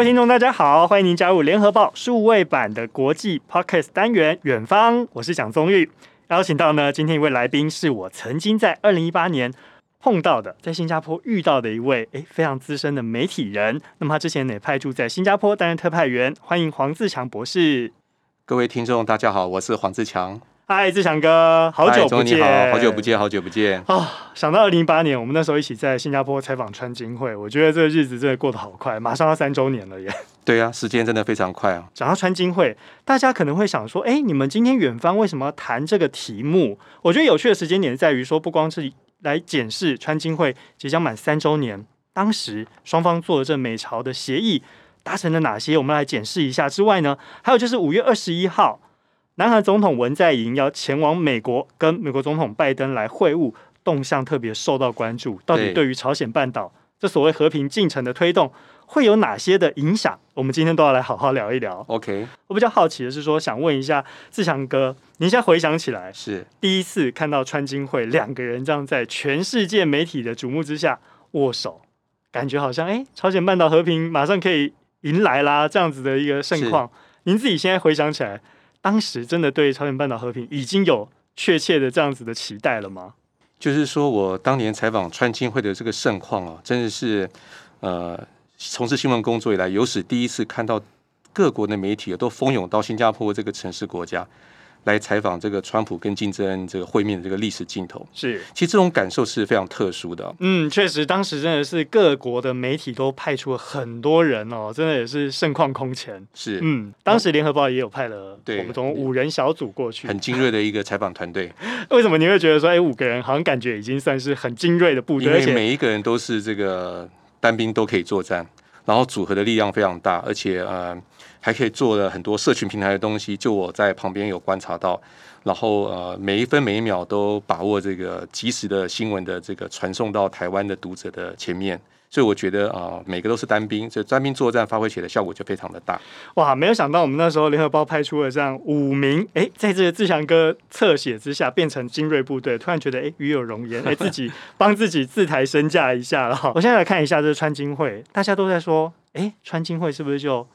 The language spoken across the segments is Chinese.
各位听众，大家好，欢迎您加入联合报数位版的国际 Podcast 单元《远方》，我是蒋宗玉。邀请到呢，今天一位来宾是我曾经在二零一八年碰到的，在新加坡遇到的一位诶非常资深的媒体人。那么他之前也派驻在新加坡担任特派员。欢迎黄自强博士。各位听众，大家好，我是黄自强。嗨，志强哥，好久不见，你好，好久不见，好久不见啊、哦！想到二零一八年，我们那时候一起在新加坡采访川金会，我觉得这个日子真的过得好快，马上要三周年了耶！对啊，时间真的非常快啊！讲到川金会，大家可能会想说，哎，你们今天远方为什么要谈这个题目？我觉得有趣的时间点在于说，不光是来检视川金会即将满三周年，当时双方做了这美朝的协议达成了哪些，我们来检视一下之外呢，还有就是五月二十一号。南韩总统文在寅要前往美国，跟美国总统拜登来会晤，动向特别受到关注。到底对于朝鲜半岛这所谓和平进程的推动，会有哪些的影响？我们今天都要来好好聊一聊。OK，我比较好奇的是说，想问一下志强哥，您现在回想起来，是第一次看到川金会两个人这样在全世界媒体的瞩目之下握手，感觉好像哎，朝鲜半岛和平马上可以迎来啦，这样子的一个盛况。您自己现在回想起来。当时真的对朝鲜半岛和平已经有确切的这样子的期待了吗？就是说我当年采访川青会的这个盛况啊，真的是呃，从事新闻工作以来有史第一次看到各国的媒体都蜂拥到新加坡这个城市国家。来采访这个川普跟金正恩这个会面的这个历史镜头，是，其实这种感受是非常特殊的。嗯，确实，当时真的是各国的媒体都派出了很多人哦，真的也是盛况空前。是，嗯，当时联合报也有派了我们从五人小组过去，很精锐的一个采访团队。为什么你会觉得说，哎，五个人好像感觉已经算是很精锐的部队？因为每一个人都是这个单兵都可以作战，然后组合的力量非常大，而且呃。还可以做了很多社群平台的东西，就我在旁边有观察到，然后呃每一分每一秒都把握这个及时的新闻的这个传送到台湾的读者的前面，所以我觉得啊、呃、每个都是单兵，这单兵作战发挥起来的效果就非常的大。哇，没有想到我们那时候联合报派出了这样五名，哎，在这个志强哥侧写之下变成精锐部队，突然觉得哎与有荣焉，哎 自己帮自己自抬身价一下了。我现在来看一下这个川金会，大家都在说，哎川金会是不是就？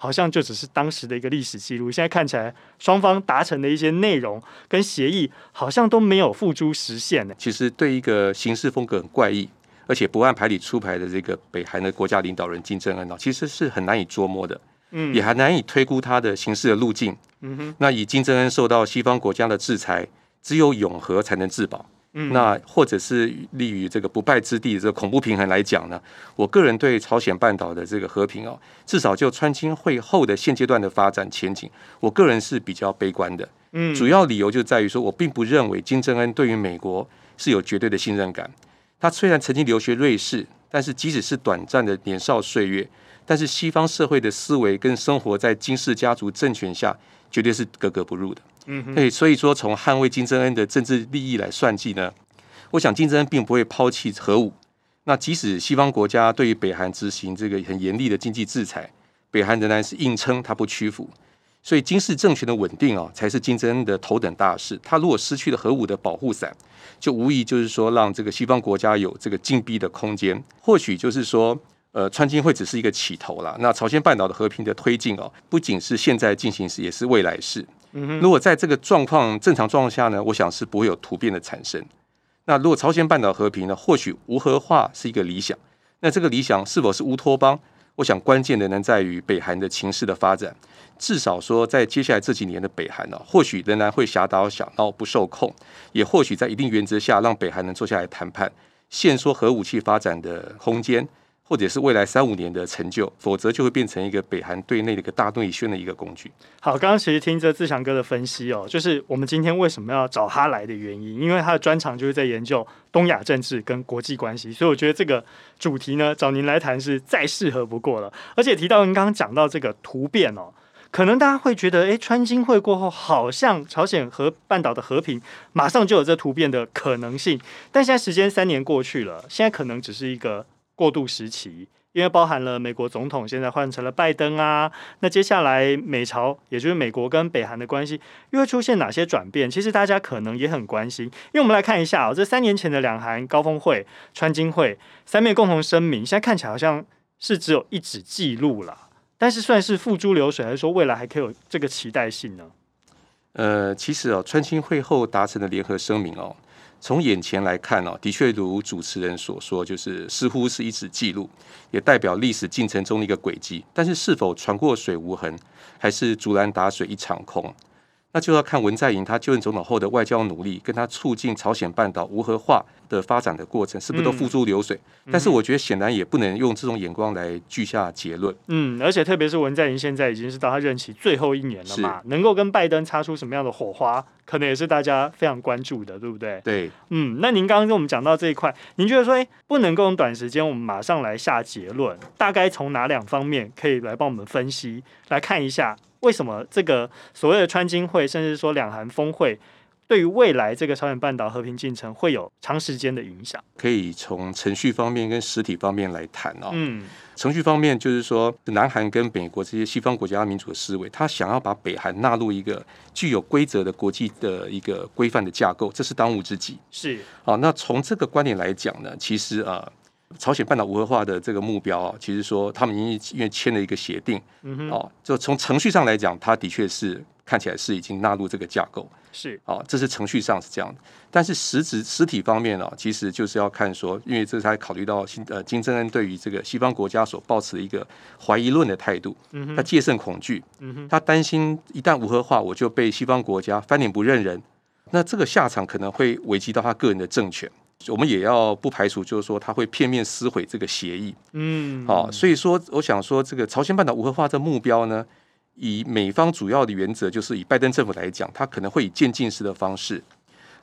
好像就只是当时的一个历史记录，现在看起来双方达成的一些内容跟协议，好像都没有付诸实现呢。其实对一个行事风格很怪异，而且不按牌理出牌的这个北韩的国家领导人金正恩啊，其实是很难以捉摸的，嗯，也还难以推估他的行事的路径。嗯哼，那以金正恩受到西方国家的制裁，只有永和才能自保。嗯，那或者是立于这个不败之地这个恐怖平衡来讲呢，我个人对朝鲜半岛的这个和平哦，至少就川金会后的现阶段的发展前景，我个人是比较悲观的。嗯，主要理由就在于说，我并不认为金正恩对于美国是有绝对的信任感。他虽然曾经留学瑞士，但是即使是短暂的年少岁月，但是西方社会的思维跟生活在金氏家族政权下，绝对是格格不入的。嗯，对，所以说从捍卫金正恩的政治利益来算计呢，我想金正恩并不会抛弃核武。那即使西方国家对于北韩执行这个很严厉的经济制裁，北韩仍然是硬撑，他不屈服。所以金氏政权的稳定啊，才是金正恩的头等大事。他如果失去了核武的保护伞，就无疑就是说让这个西方国家有这个禁闭的空间。或许就是说，呃，川金会只是一个起头啦。那朝鲜半岛的和平的推进哦，不仅是现在进行时，也是未来式。如果在这个状况正常状况下呢，我想是不会有突变的产生。那如果朝鲜半岛和平呢，或许无核化是一个理想。那这个理想是否是乌托邦？我想关键的呢在于北韩的情势的发展。至少说，在接下来这几年的北韩呢，或许仍然会狭岛小闹不受控，也或许在一定原则下让北韩能坐下来谈判，限缩核武器发展的空间。或者是未来三五年的成就，否则就会变成一个北韩对内的一个大内宣的一个工具。好，刚刚其实听着自强哥的分析哦，就是我们今天为什么要找他来的原因，因为他的专长就是在研究东亚政治跟国际关系，所以我觉得这个主题呢，找您来谈是再适合不过了。而且提到您刚刚讲到这个突变哦，可能大家会觉得，诶，川金会过后，好像朝鲜和半岛的和平马上就有这突变的可能性，但现在时间三年过去了，现在可能只是一个。过渡时期，因为包含了美国总统现在换成了拜登啊，那接下来美朝，也就是美国跟北韩的关系又会出现哪些转变？其实大家可能也很关心，因为我们来看一下、哦，这三年前的两韩高峰会、川金会三面共同声明，现在看起来好像是只有一纸记录了。但是算是付诸流水，还是说未来还可以有这个期待性呢？呃，其实哦，川金会后达成的联合声明哦，从眼前来看哦，的确如主持人所说，就是似乎是一纸记录，也代表历史进程中的一个轨迹。但是是否船过水无痕，还是竹篮打水一场空？那就要看文在寅他就任总统后的外交努力，跟他促进朝鲜半岛无核化的发展的过程，是不是都付诸流水？嗯、但是我觉得显然也不能用这种眼光来具下结论。嗯，而且特别是文在寅现在已经是到他任期最后一年了嘛，能够跟拜登擦出什么样的火花，可能也是大家非常关注的，对不对？对，嗯，那您刚刚跟我们讲到这一块，您觉得说，哎，不能够用短时间我们马上来下结论，大概从哪两方面可以来帮我们分析，来看一下。为什么这个所谓的川金会，甚至说两韩峰会，对于未来这个朝鲜半岛和平进程会有长时间的影响？可以从程序方面跟实体方面来谈哦。嗯，程序方面就是说，南韩跟美国这些西方国家民主的思维，他想要把北韩纳入一个具有规则的国际的一个规范的架构，这是当务之急。是。好，那从这个观点来讲呢，其实啊。朝鲜半岛无核化的这个目标啊，其实说他们已经因为签了一个协定，哦，就从程序上来讲，它的确是看起来是已经纳入这个架构，是，哦，这是程序上是这样的。但是实质实体方面呢，其实就是要看说，因为这才考虑到新呃金正恩对于这个西方国家所抱持的一个怀疑论的态度，他戒慎恐惧，他担心一旦无核化，我就被西方国家翻脸不认人，那这个下场可能会危及到他个人的政权。我们也要不排除，就是说他会片面撕毁这个协议，嗯，好，所以说我想说，这个朝鲜半岛无核化这目标呢，以美方主要的原则，就是以拜登政府来讲，他可能会以渐进式的方式，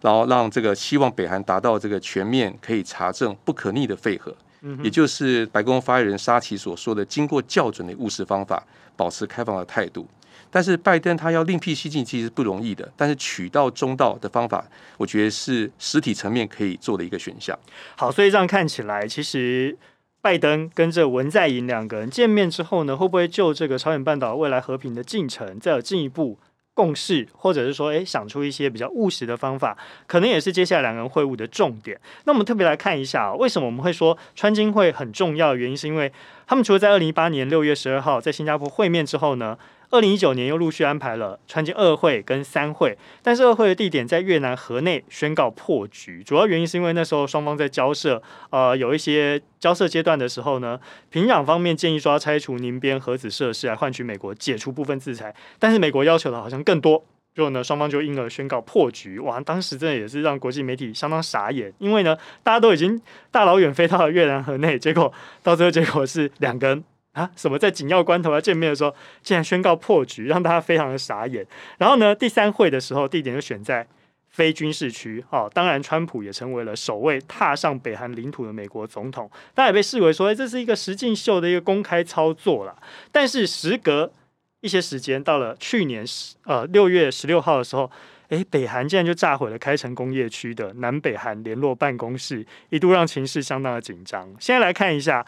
然后让这个希望北韩达到这个全面可以查证、不可逆的废核，嗯，也就是白宫发言人沙奇所说的，经过校准的务实方法，保持开放的态度。但是拜登他要另辟蹊径，其实不容易的。但是取道中道的方法，我觉得是实体层面可以做的一个选项。好，所以这样看起来，其实拜登跟这文在寅两个人见面之后呢，会不会就这个朝鲜半岛未来和平的进程再有进一步共识，或者是说，诶，想出一些比较务实的方法，可能也是接下来两个人会晤的重点。那我们特别来看一下，为什么我们会说川金会很重要？原因是因为他们除了在二零一八年六月十二号在新加坡会面之后呢，二零一九年又陆续安排了川金二会跟三会，但是二会的地点在越南河内宣告破局，主要原因是因为那时候双方在交涉，呃，有一些交涉阶段的时候呢，平壤方面建议说要拆除宁边核子设施来换取美国解除部分制裁，但是美国要求的好像更多，最后呢双方就因而宣告破局。哇，当时真的也是让国际媒体相当傻眼，因为呢大家都已经大老远飞到了越南河内，结果到最后结果是两个人。啊！什么在紧要关头要见面的时候，竟然宣告破局，让大家非常的傻眼。然后呢，第三会的时候，地点就选在非军事区。哦，当然，川普也成为了首位踏上北韩领土的美国总统，大家也被视为说，哎，这是一个实境秀的一个公开操作了。但是时隔一些时间，到了去年十呃六月十六号的时候，哎，北韩竟然就炸毁了开城工业区的南北韩联络办公室，一度让情势相当的紧张。现在来看一下。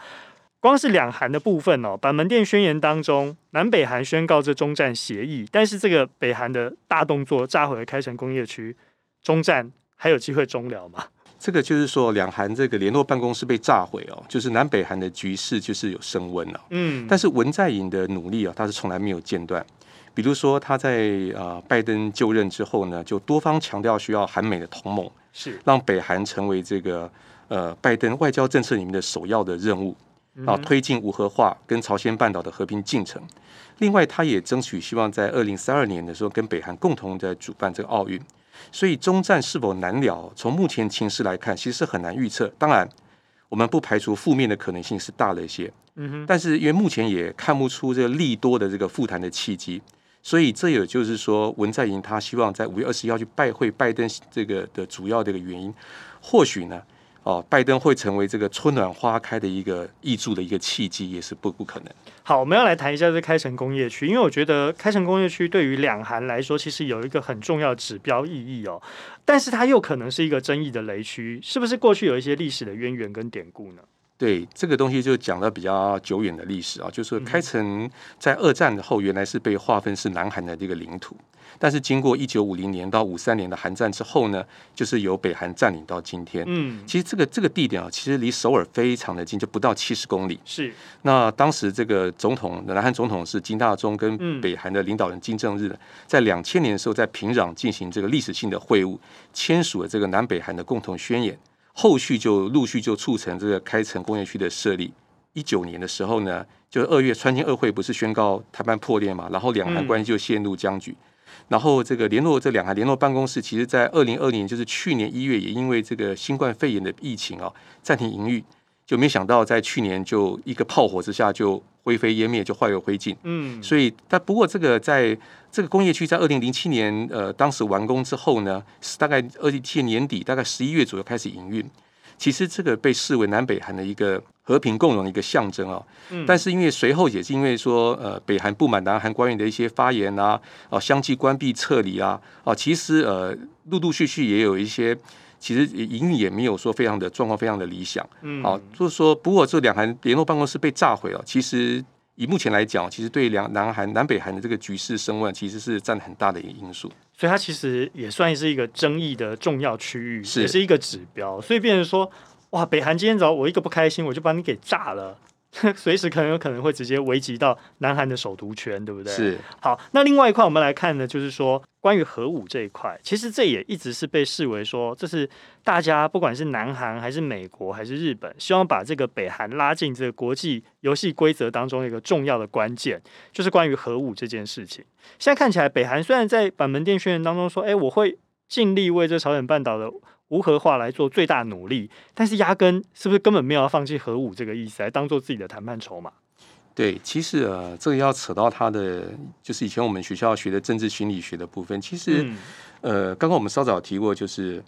光是两韩的部分哦，板门店宣言当中，南北韩宣告这中战协议，但是这个北韩的大动作炸毁了开城工业区，中战还有机会终了吗？这个就是说，两韩这个联络办公室被炸毁哦，就是南北韩的局势就是有升温了。嗯，但是文在寅的努力啊，他是从来没有间断。比如说他在呃拜登就任之后呢，就多方强调需要韩美的同盟，是让北韩成为这个呃拜登外交政策里面的首要的任务。啊，推进无核化跟朝鲜半岛的和平进程。另外，他也争取希望在二零三二年的时候跟北韩共同在主办这个奥运。所以，中战是否难了？从目前情势来看，其实是很难预测。当然，我们不排除负面的可能性是大了一些。嗯哼。但是，因为目前也看不出这个利多的这个复谈的契机，所以这也就是说，文在寅他希望在五月二十一号去拜会拜登这个的主要的一个原因，或许呢？哦，拜登会成为这个春暖花开的一个挹注的一个契机，也是不不可能。好，我们要来谈一下这开城工业区，因为我觉得开城工业区对于两韩来说，其实有一个很重要的指标意义哦。但是它又可能是一个争议的雷区，是不是？过去有一些历史的渊源跟典故呢？对，这个东西就讲到比较久远的历史啊，就是开城在二战的后原来是被划分是南韩的这个领土。但是经过一九五零年到五三年的韩战之后呢，就是由北韩占领到今天。嗯，其实这个这个地点啊，其实离首尔非常的近，就不到七十公里。是。那当时这个总统，南韩总统是金大中，跟北韩的领导人金正日，在两千年的时候在平壤进行这个历史性的会晤，签署了这个南北韩的共同宣言。后续就陆续就促成这个开城工业区的设立。一九年的时候呢，就二月川金二会不是宣告谈判破裂嘛，然后两韩关系就陷入僵局。然后这个联络这两个联络办公室，其实在二零二零年，就是去年一月，也因为这个新冠肺炎的疫情啊，暂停营运，就没想到在去年就一个炮火之下就灰飞烟灭，就化为灰烬。嗯，所以但不过这个在这个工业区在二零零七年呃当时完工之后呢，是大概二零零七年年底，大概十一月左右开始营运。其实这个被视为南北韩的一个和平共荣的一个象征啊，但是因为随后也是因为说呃北韩不满南韩官员的一些发言啊，啊相继关闭撤离啊，啊其实呃陆陆续续也有一些，其实营运也没有说非常的状况非常的理想，嗯，好就是说不过这两韩联络办公室被炸毁了，其实。以目前来讲，其实对两南韩、南北韩的这个局势升温，其实是占很大的一个因素。所以它其实也算是一个争议的重要区域，是也是一个指标。所以变成说，哇，北韩今天早我一个不开心，我就把你给炸了。随时可能有可能会直接危及到南韩的首都圈，对不对？是。好，那另外一块我们来看呢，就是说关于核武这一块，其实这也一直是被视为说，这是大家不管是南韩还是美国还是日本，希望把这个北韩拉进这个国际游戏规则当中一个重要的关键，就是关于核武这件事情。现在看起来，北韩虽然在板门店宣言当中说，哎，我会尽力为这朝鲜半岛的。无核化来做最大努力，但是压根是不是根本没有要放弃核武这个意思，来当做自己的谈判筹码？对，其实呃，这个要扯到他的，就是以前我们学校学的政治心理学的部分。其实，嗯、呃，刚刚我们稍早提过，就是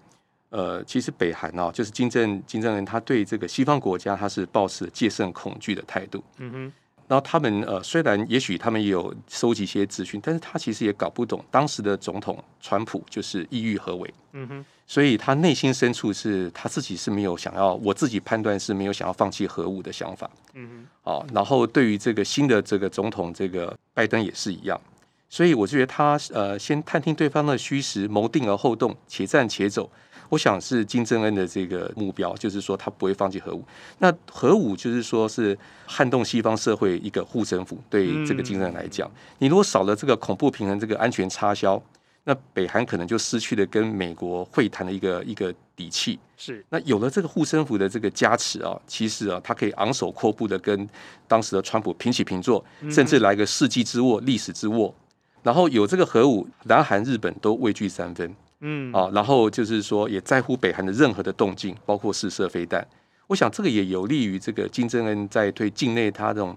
呃，其实北韩啊，就是金正金正恩，他对这个西方国家，他是抱持戒慎恐惧的态度。嗯哼。然后他们呃，虽然也许他们也有收集一些资讯，但是他其实也搞不懂当时的总统川普就是意欲何为。嗯哼，所以他内心深处是他自己是没有想要，我自己判断是没有想要放弃核武的想法。嗯哼，哦，然后对于这个新的这个总统这个拜登也是一样，所以我觉得他呃，先探听对方的虚实，谋定而后动，且战且走。我想是金正恩的这个目标，就是说他不会放弃核武。那核武就是说是撼动西方社会一个护身符，对这个金正恩来讲，你如果少了这个恐怖平衡，这个安全插销，那北韩可能就失去了跟美国会谈的一个一个底气。是，那有了这个护身符的这个加持啊，其实啊，他可以昂首阔步的跟当时的川普平起平坐，甚至来个世纪之握、历史之握。然后有这个核武，南韩、日本都畏惧三分。嗯，啊，然后就是说，也在乎北韩的任何的动静，包括试射飞弹。我想这个也有利于这个金正恩在对境内他这种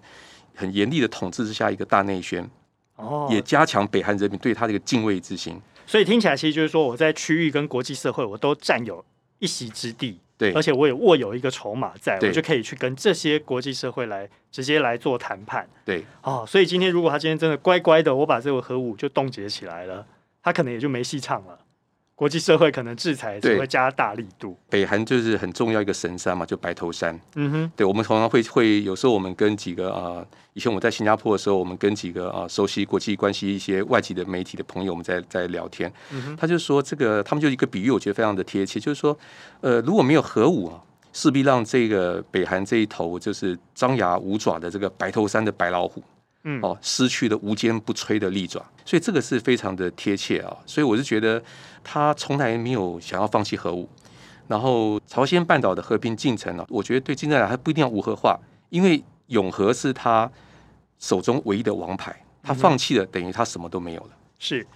很严厉的统治之下一个大内宣，哦，也加强北韩人民对他这个敬畏之心。所以听起来其实就是说，我在区域跟国际社会我都占有一席之地，对，而且我也握有一个筹码在，我就可以去跟这些国际社会来直接来做谈判。对，哦，所以今天如果他今天真的乖乖的，我把这个核武就冻结起来了，他可能也就没戏唱了。国际社会可能制裁只会加大力度。北韩就是很重要一个神山嘛，就白头山。嗯哼，对，我们常常会会有时候我们跟几个啊、呃，以前我在新加坡的时候，我们跟几个啊、呃、熟悉国际关系一些外籍的媒体的朋友，我们在在聊天。嗯哼，他就说这个，他们就一个比喻，我觉得非常的贴切，就是说，呃，如果没有核武啊，势必让这个北韩这一头就是张牙舞爪的这个白头山的白老虎。嗯，哦，失去了无坚不摧的利爪，所以这个是非常的贴切啊。所以我是觉得他从来没有想要放弃核武。然后朝鲜半岛的和平进程呢，我觉得对金正恩还不一定要无核化，因为永和是他手中唯一的王牌，他放弃了，等于他什么都没有了。是。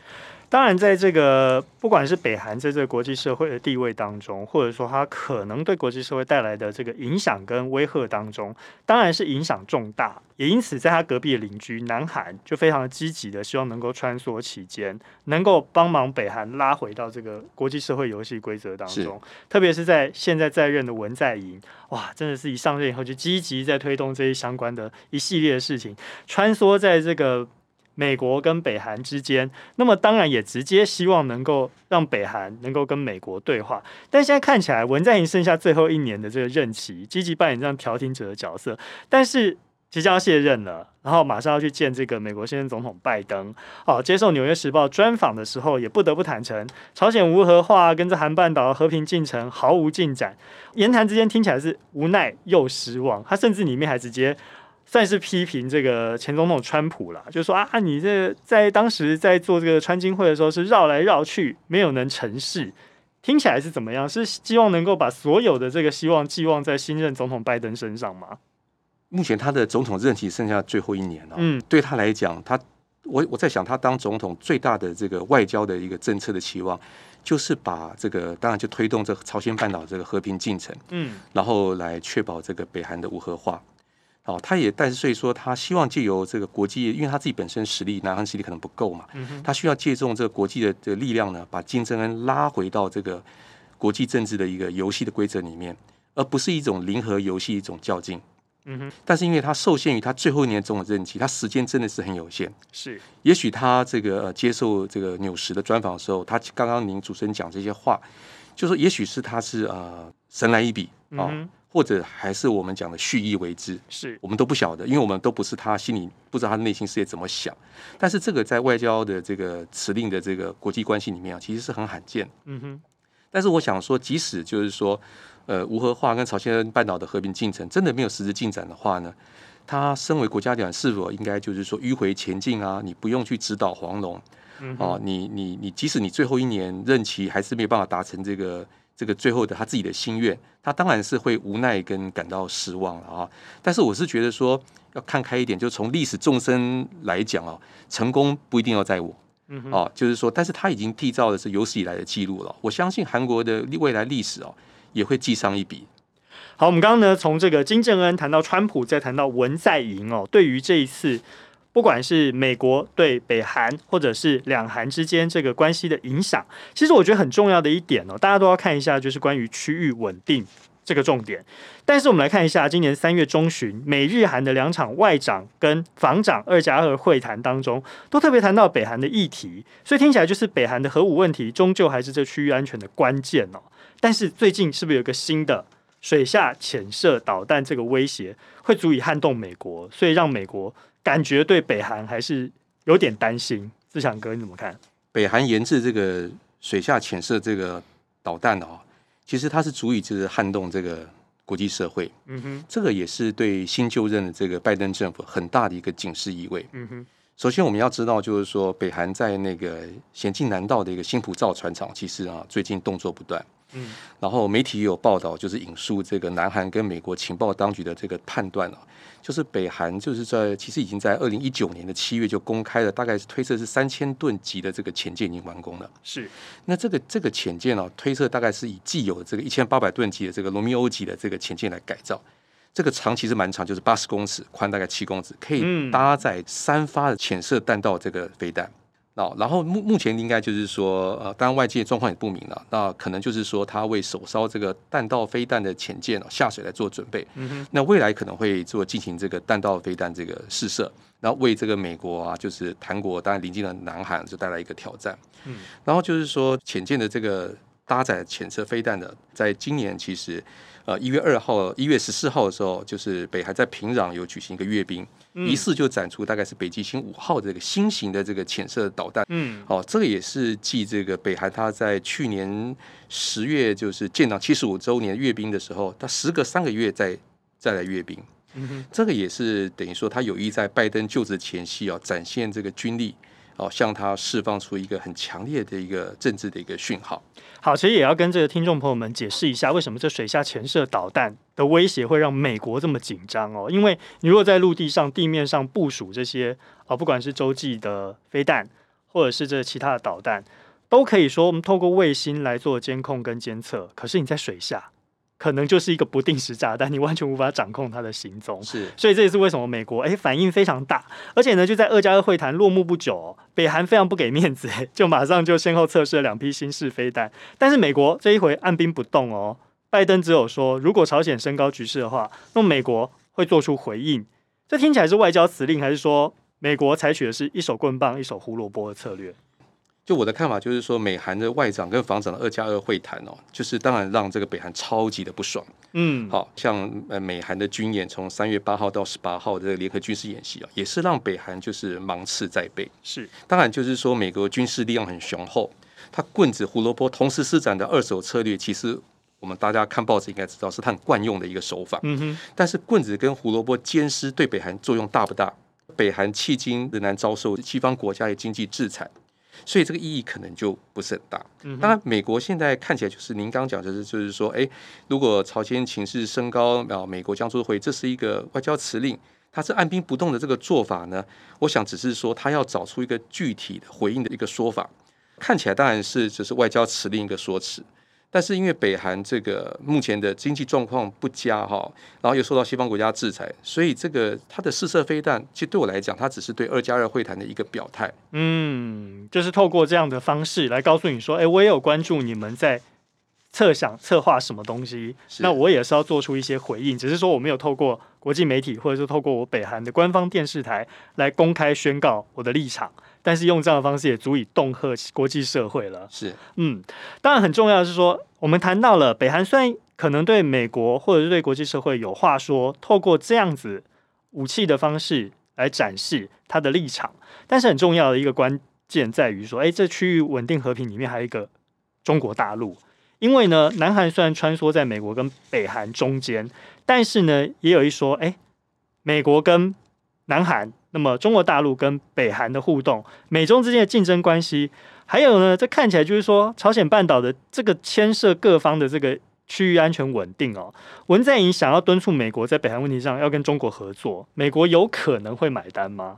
当然，在这个不管是北韩在这个国际社会的地位当中，或者说它可能对国际社会带来的这个影响跟威吓当中，当然是影响重大。也因此，在他隔壁的邻居南韩就非常的积极的希望能够穿梭其间，能够帮忙北韩拉回到这个国际社会游戏规则当中。特别是在现在在任的文在寅，哇，真的是一上任以后就积极在推动这些相关的一系列的事情，穿梭在这个。美国跟北韩之间，那么当然也直接希望能够让北韩能够跟美国对话。但现在看起来，文在寅剩下最后一年的这个任期，积极扮演这样调停者的角色，但是即将卸任了，然后马上要去见这个美国现任总统拜登。哦，接受《纽约时报》专访的时候，也不得不坦诚，朝鲜无核化跟这韩半岛和平进程毫无进展。言谈之间听起来是无奈又失望，他甚至里面还直接。算是批评这个前总统川普了，就说啊，你这在当时在做这个川金会的时候是绕来绕去，没有能成事，听起来是怎么样？是希望能够把所有的这个希望寄望在新任总统拜登身上吗？目前他的总统任期剩下最后一年了，嗯，对他来讲，他我我在想，他当总统最大的这个外交的一个政策的期望，就是把这个当然就推动这个朝鲜半岛这个和平进程，嗯，然后来确保这个北韩的无核化。哦，他也，但是所以说，他希望借由这个国际，因为他自己本身实力，南韩实力可能不够嘛，他需要借重这个国际的的力量呢，把金正恩拉回到这个国际政治的一个游戏的规则里面，而不是一种零和游戏，一种较劲。嗯哼。但是因为他受限于他最后一年总统任期，他时间真的是很有限。是。也许他这个接受这个纽时的专访的时候，他刚刚您主持人讲这些话，就说也许是他是呃神来一笔啊。嗯或者还是我们讲的蓄意为之，是我们都不晓得，因为我们都不是他心里不知道他内心世界怎么想。但是这个在外交的这个辞令的这个国际关系里面啊，其实是很罕见。嗯哼。但是我想说，即使就是说，呃，无核化跟朝鲜半岛的和平进程真的没有实质进展的话呢，他身为国家领导人，是否应该就是说迂回前进啊？你不用去指导黄龙，嗯、啊，你你你，即使你最后一年任期还是没有办法达成这个。这个最后的他自己的心愿，他当然是会无奈跟感到失望了啊。但是我是觉得说要看开一点，就从历史纵深来讲啊，成功不一定要在我，嗯，啊，就是说，但是他已经缔造的是有史以来的记录了。我相信韩国的未来历史哦，也会记上一笔。好，我们刚刚呢从这个金正恩谈到川普，再谈到文在寅哦，对于这一次。不管是美国对北韩，或者是两韩之间这个关系的影响，其实我觉得很重要的一点哦，大家都要看一下，就是关于区域稳定这个重点。但是我们来看一下，今年三月中旬，美日韩的两场外长跟防长二加二会谈当中，都特别谈到北韩的议题，所以听起来就是北韩的核武问题，终究还是这区域安全的关键哦。但是最近是不是有个新的水下潜射导弹这个威胁，会足以撼动美国，所以让美国。感觉对北韩还是有点担心，志强哥你怎么看？北韩研制这个水下潜射这个导弹哦，其实它是足以就是撼动这个国际社会。嗯哼，这个也是对新就任的这个拜登政府很大的一个警示意味。嗯哼，首先我们要知道，就是说北韩在那个咸镜南道的一个新浦造船厂，其实啊最近动作不断。嗯，然后媒体也有报道，就是引述这个南韩跟美国情报当局的这个判断啊，就是北韩就是在其实已经在二零一九年的七月就公开了，大概是推测是三千吨级的这个潜舰已经完工了。是，那这个这个潜舰呢，推测大概是以既有的这个一千八百吨级的这个罗密欧级的这个潜舰来改造，这个长其实蛮长，就是八十公尺，宽大概七公尺，可以搭载三发的潜射弹道这个飞弹。哦，然后目目前应该就是说，呃，当然外界状况也不明了，那可能就是说他为首艘这个弹道飞弹的潜舰下水来做准备。嗯哼。那未来可能会做进行这个弹道飞弹这个试射，然后为这个美国啊，就是韩国当然临近的南韩就带来一个挑战。嗯。然后就是说潜舰的这个搭载潜射飞弹的，在今年其实。呃，一月二号、一月十四号的时候，就是北韩在平壤有举行一个阅兵，仪式、嗯、就展出大概是北极星五号这个新型的这个潜射导弹。嗯，哦，这个也是继这个北韩他在去年十月就是建党七十五周年阅兵的时候，他时隔三个月再再来阅兵。这个也是等于说他有意在拜登就职前夕啊，展现这个军力。哦，向他释放出一个很强烈的一个政治的一个讯号。好，其实也要跟这个听众朋友们解释一下，为什么这水下潜射导弹的威胁会让美国这么紧张哦？因为你如果在陆地上、地面上部署这些啊，不管是洲际的飞弹，或者是这其他的导弹，都可以说我们透过卫星来做监控跟监测。可是你在水下。可能就是一个不定时炸弹，你完全无法掌控它的行踪。是，所以这也是为什么美国诶反应非常大，而且呢，就在二加二会谈落幕不久，北韩非常不给面子，就马上就先后测试了两批新式飞弹。但是美国这一回按兵不动哦，拜登只有说，如果朝鲜升高局势的话，那么美国会做出回应。这听起来是外交辞令，还是说美国采取的是一手棍棒一手胡萝卜的策略。就我的看法，就是说，美韩的外长跟防长的二加二会谈哦，就是当然让这个北韩超级的不爽。嗯，好像呃美韩的军演从三月八号到十八号的这个联合军事演习啊，也是让北韩就是芒刺在背。是，当然就是说，美国军事力量很雄厚，他棍子胡萝卜同时施展的二手策略，其实我们大家看报纸应该知道，是他很惯用的一个手法。嗯哼，但是棍子跟胡萝卜兼施对北韩作用大不大？北韩迄今仍然遭受西方国家的经济制裁。所以这个意义可能就不是很大。当然，美国现在看起来就是您刚刚讲就是，就是说，哎，如果朝鲜情势升高，啊，美国将出回，这是一个外交辞令，他是按兵不动的这个做法呢？我想只是说，他要找出一个具体的回应的一个说法，看起来当然是只是外交辞令一个说辞。但是因为北韩这个目前的经济状况不佳哈，然后又受到西方国家制裁，所以这个它的试射飞弹，其实对我来讲，它只是对二加二会谈的一个表态。嗯，就是透过这样的方式来告诉你说，哎，我也有关注你们在策想策划什么东西，那我也是要做出一些回应，只是说我没有透过国际媒体，或者是透过我北韩的官方电视台来公开宣告我的立场。但是用这样的方式也足以恫吓国际社会了。是，嗯，当然很重要的是说，我们谈到了北韩虽然可能对美国或者是对国际社会有话说，透过这样子武器的方式来展示他的立场，但是很重要的一个关键在于说，哎，这区域稳定和平里面还有一个中国大陆，因为呢，南韩虽然穿梭在美国跟北韩中间，但是呢，也有一说，哎，美国跟南韩。那么，中国大陆跟北韩的互动，美中之间的竞争关系，还有呢，这看起来就是说，朝鲜半岛的这个牵涉各方的这个区域安全稳定哦。文在寅想要敦促美国在北韩问题上要跟中国合作，美国有可能会买单吗？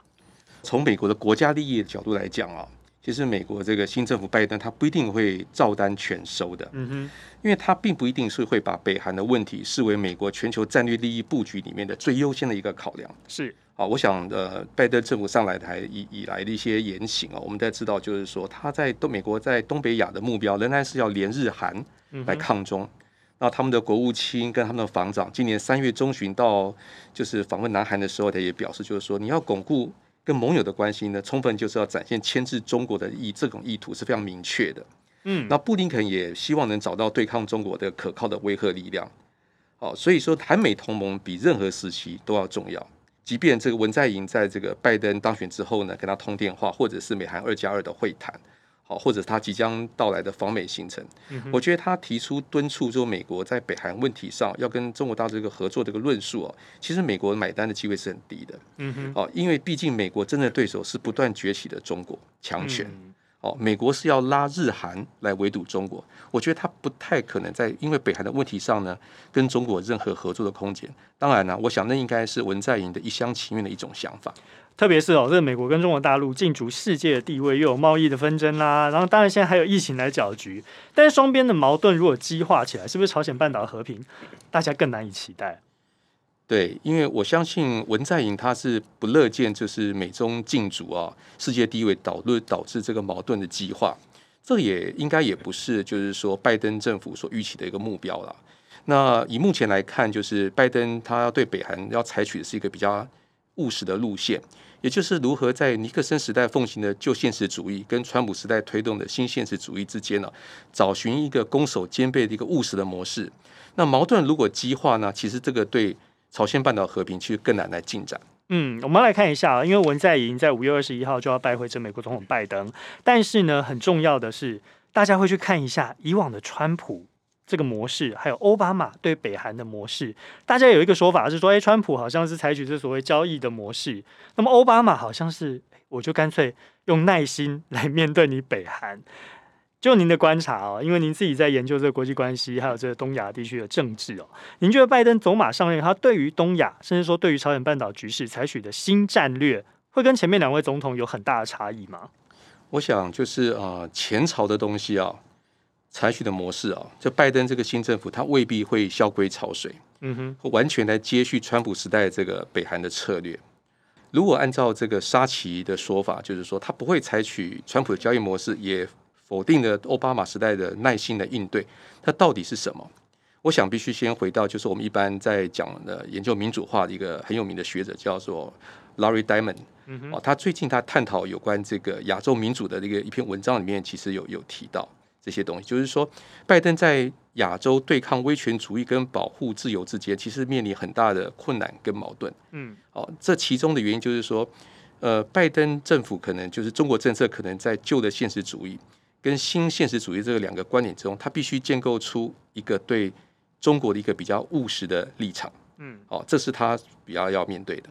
从美国的国家利益的角度来讲啊，其实美国这个新政府拜登他不一定会照单全收的，嗯哼，因为他并不一定是会把北韩的问题视为美国全球战略利益布局里面的最优先的一个考量，是。啊，我想呃，拜登政府上来台以以来的一些言行啊，我们都知道，就是说他在东美国在东北亚的目标仍然是要连日韩来抗中。那、嗯、他们的国务卿跟他们的防长今年三月中旬到就是访问南韩的时候，他也表示，就是说你要巩固跟盟友的关系呢，充分就是要展现牵制中国的意，这种意图是非常明确的。嗯，那布林肯也希望能找到对抗中国的可靠的威慑力量。好，所以说韩美同盟比任何时期都要重要。即便这个文在寅在这个拜登当选之后呢，跟他通电话，或者是美韩二加二的会谈，好，或者他即将到来的访美行程，嗯、我觉得他提出敦促就美国在北韩问题上要跟中国大陆这个合作这个论述哦，其实美国买单的机会是很低的，嗯哼，哦，因为毕竟美国真的对手是不断崛起的中国强权。嗯哦，美国是要拉日韩来围堵中国，我觉得他不太可能在因为北韩的问题上呢，跟中国任何合作的空间。当然呢，我想那应该是文在寅的一厢情愿的一种想法。特别是哦，这美国跟中国大陆竞逐世界的地位，又有贸易的纷争啦，然后当然现在还有疫情来搅局。但是双边的矛盾如果激化起来，是不是朝鲜半岛和平，大家更难以期待？对，因为我相信文在寅他是不乐见就是美中竞逐啊，世界地位导论导致这个矛盾的激化，这也应该也不是就是说拜登政府所预期的一个目标了。那以目前来看，就是拜登他要对北韩要采取的是一个比较务实的路线，也就是如何在尼克森时代奉行的旧现实主义跟川普时代推动的新现实主义之间呢，找寻一个攻守兼备的一个务实的模式。那矛盾如果激化呢，其实这个对。朝鲜半岛和平其实更难来进展。嗯，我们来看一下啊，因为文在寅在五月二十一号就要拜会这美国总统拜登，但是呢，很重要的是，大家会去看一下以往的川普这个模式，还有奥巴马对北韩的模式。大家有一个说法是说，哎，川普好像是采取这所谓交易的模式，那么奥巴马好像是，我就干脆用耐心来面对你北韩。就您的观察哦，因为您自己在研究这个国际关系，还有这个东亚地区的政治哦，您觉得拜登走马上任，他对于东亚，甚至说对于朝鲜半岛局势采取的新战略，会跟前面两位总统有很大的差异吗？我想就是啊、呃，前朝的东西啊，采取的模式啊，就拜登这个新政府，他未必会消归潮水，嗯哼，完全来接续川普时代这个北韩的策略。如果按照这个沙奇的说法，就是说他不会采取川普的交易模式，也。否定了奥巴马时代的耐心的应对，它到底是什么？我想必须先回到，就是我们一般在讲的研究民主化的一个很有名的学者，叫做 Larry Diamond，哦，他最近他探讨有关这个亚洲民主的这个一篇文章里面，其实有有提到这些东西，就是说拜登在亚洲对抗威权主义跟保护自由之间，其实面临很大的困难跟矛盾。嗯，哦，这其中的原因就是说，呃，拜登政府可能就是中国政策可能在旧的现实主义跟新现实主义这个两个观点之中，他必须建构出一个对中国的一个比较务实的立场。嗯，哦，这是他比较要面对的。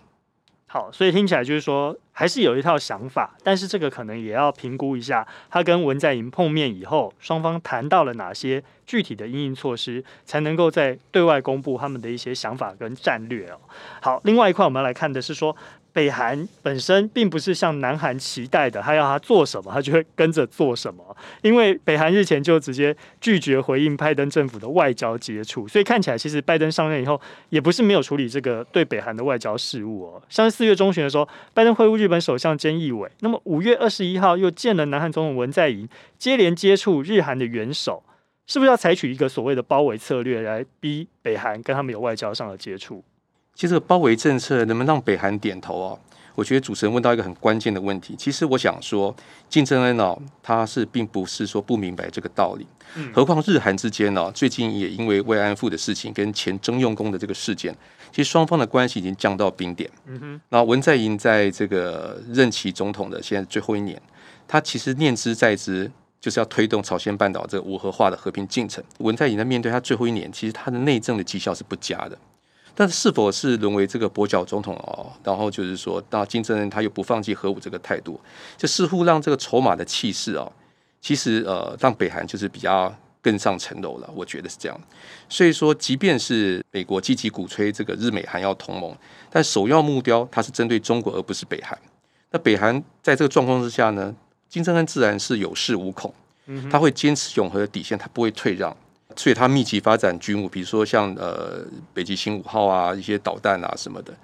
好，所以听起来就是说，还是有一套想法，但是这个可能也要评估一下，他跟文在寅碰面以后，双方谈到了哪些具体的应应措施，才能够在对外公布他们的一些想法跟战略哦。好，另外一块我们要来看的是说。北韩本身并不是像南韩期待的，他要他做什么，他就会跟着做什么。因为北韩日前就直接拒绝回应拜登政府的外交接触，所以看起来其实拜登上任以后也不是没有处理这个对北韩的外交事务哦。像四月中旬的时候，拜登会晤日本首相菅义伟，那么五月二十一号又见了南韩总统文在寅，接连接触日韩的元首，是不是要采取一个所谓的包围策略来逼北韩跟他们有外交上的接触？其实这个包围政策能不能让北韩点头啊？我觉得主持人问到一个很关键的问题。其实我想说，金正恩哦，他是并不是说不明白这个道理。何况日韩之间呢，最近也因为慰安妇的事情跟前征用工的这个事件，其实双方的关系已经降到冰点。嗯哼。那文在寅在这个任期总统的现在最后一年，他其实念之在之，就是要推动朝鲜半岛这个无核化的和平进程。文在寅在面对他最后一年，其实他的内政的绩效是不佳的。但是否是沦为这个跛脚总统哦？然后就是说，那金正恩他又不放弃核武这个态度，就似乎让这个筹码的气势哦，其实呃，让北韩就是比较更上层楼了。我觉得是这样。所以说，即便是美国积极鼓吹这个日美韩要同盟，但首要目标它是针对中国，而不是北韩。那北韩在这个状况之下呢，金正恩自然是有恃无恐，他会坚持永和的底线，他不会退让。所以，它密集发展军务，比如说像呃北极星五号啊，一些导弹啊什么的。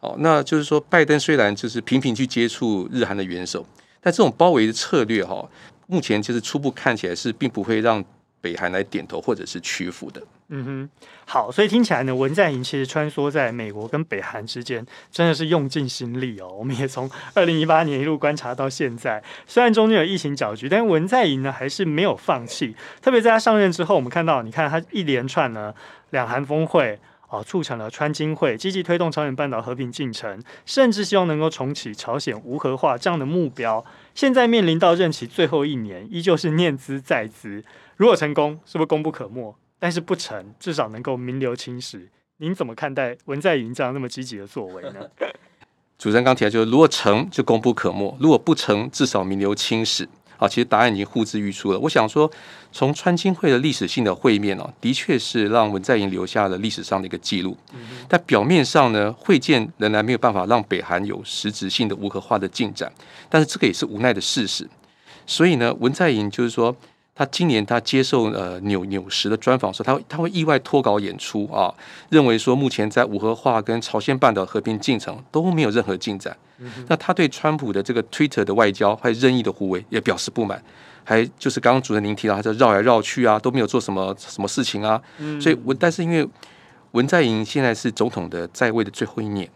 哦，那就是说，拜登虽然就是频频去接触日韩的元首，但这种包围的策略哈，目前就是初步看起来是并不会让北韩来点头或者是屈服的。嗯哼，好，所以听起来呢，文在寅其实穿梭在美国跟北韩之间，真的是用尽心力哦。我们也从 二零一八年一路观察到现在，虽然中间有疫情搅局，但文在寅呢还是没有放弃。特别在他上任之后，我们看到，你看他一连串呢两韩峰会哦，促成了川金会，积极推动朝鲜半岛和平进程，甚至希望能够重启朝鲜无核化这样的目标。现在面临到任期最后一年，依旧是念兹在兹。如果成功，是不是功不可没？但是不成，至少能够名留青史。您怎么看待文在寅这样那么积极的作为呢？主持人刚提到，就是如果成就功不可没，如果不成，至少名留青史。啊，其实答案已经呼之欲出了。我想说，从川金会的历史性的会面哦，的确是让文在寅留下了历史上的一个记录。嗯、但表面上呢，会见仍然没有办法让北韩有实质性的无核化的进展。但是这个也是无奈的事实。所以呢，文在寅就是说。他今年他接受呃纽纽时的专访时，他他会意外脱稿演出啊，认为说目前在五核化跟朝鲜半岛和平进程都没有任何进展。嗯、那他对川普的这个 Twitter 的外交还有任意的胡为也表示不满，还就是刚刚主持人您提到，他在绕来绕去啊，都没有做什么什么事情啊。嗯、所以文但是因为文在寅现在是总统的在位的最后一年，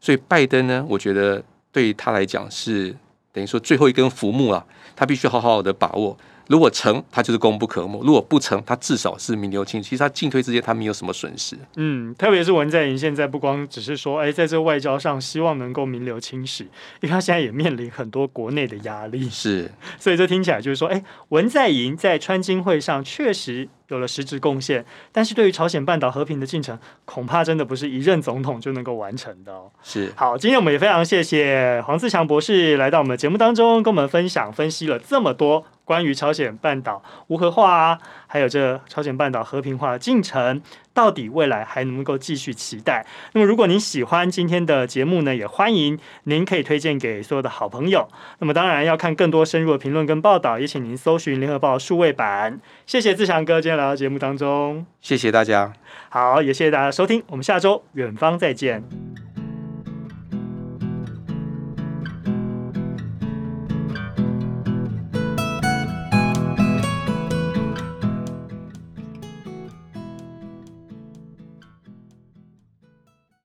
所以拜登呢，我觉得对他来讲是等于说最后一根浮木啊，他必须好好的把握。如果成，他就是功不可没；如果不成，他至少是名留青史。其实他进退之间，他没有什么损失。嗯，特别是文在寅现在不光只是说，哎，在这个外交上希望能够名留青史，因为他现在也面临很多国内的压力。是，所以这听起来就是说，哎，文在寅在川金会上确实有了实质贡献，但是对于朝鲜半岛和平的进程，恐怕真的不是一任总统就能够完成的哦。是，好，今天我们也非常谢谢黄自强博士来到我们的节目当中，跟我们分享分析了这么多。关于朝鲜半岛无核化啊，还有这朝鲜半岛和平化的进程，到底未来还能够继续期待？那么，如果您喜欢今天的节目呢，也欢迎您可以推荐给所有的好朋友。那么，当然要看更多深入的评论跟报道，也请您搜寻联合报数位版。谢谢自强哥今天来到节目当中，谢谢大家。好，也谢谢大家收听，我们下周远方再见。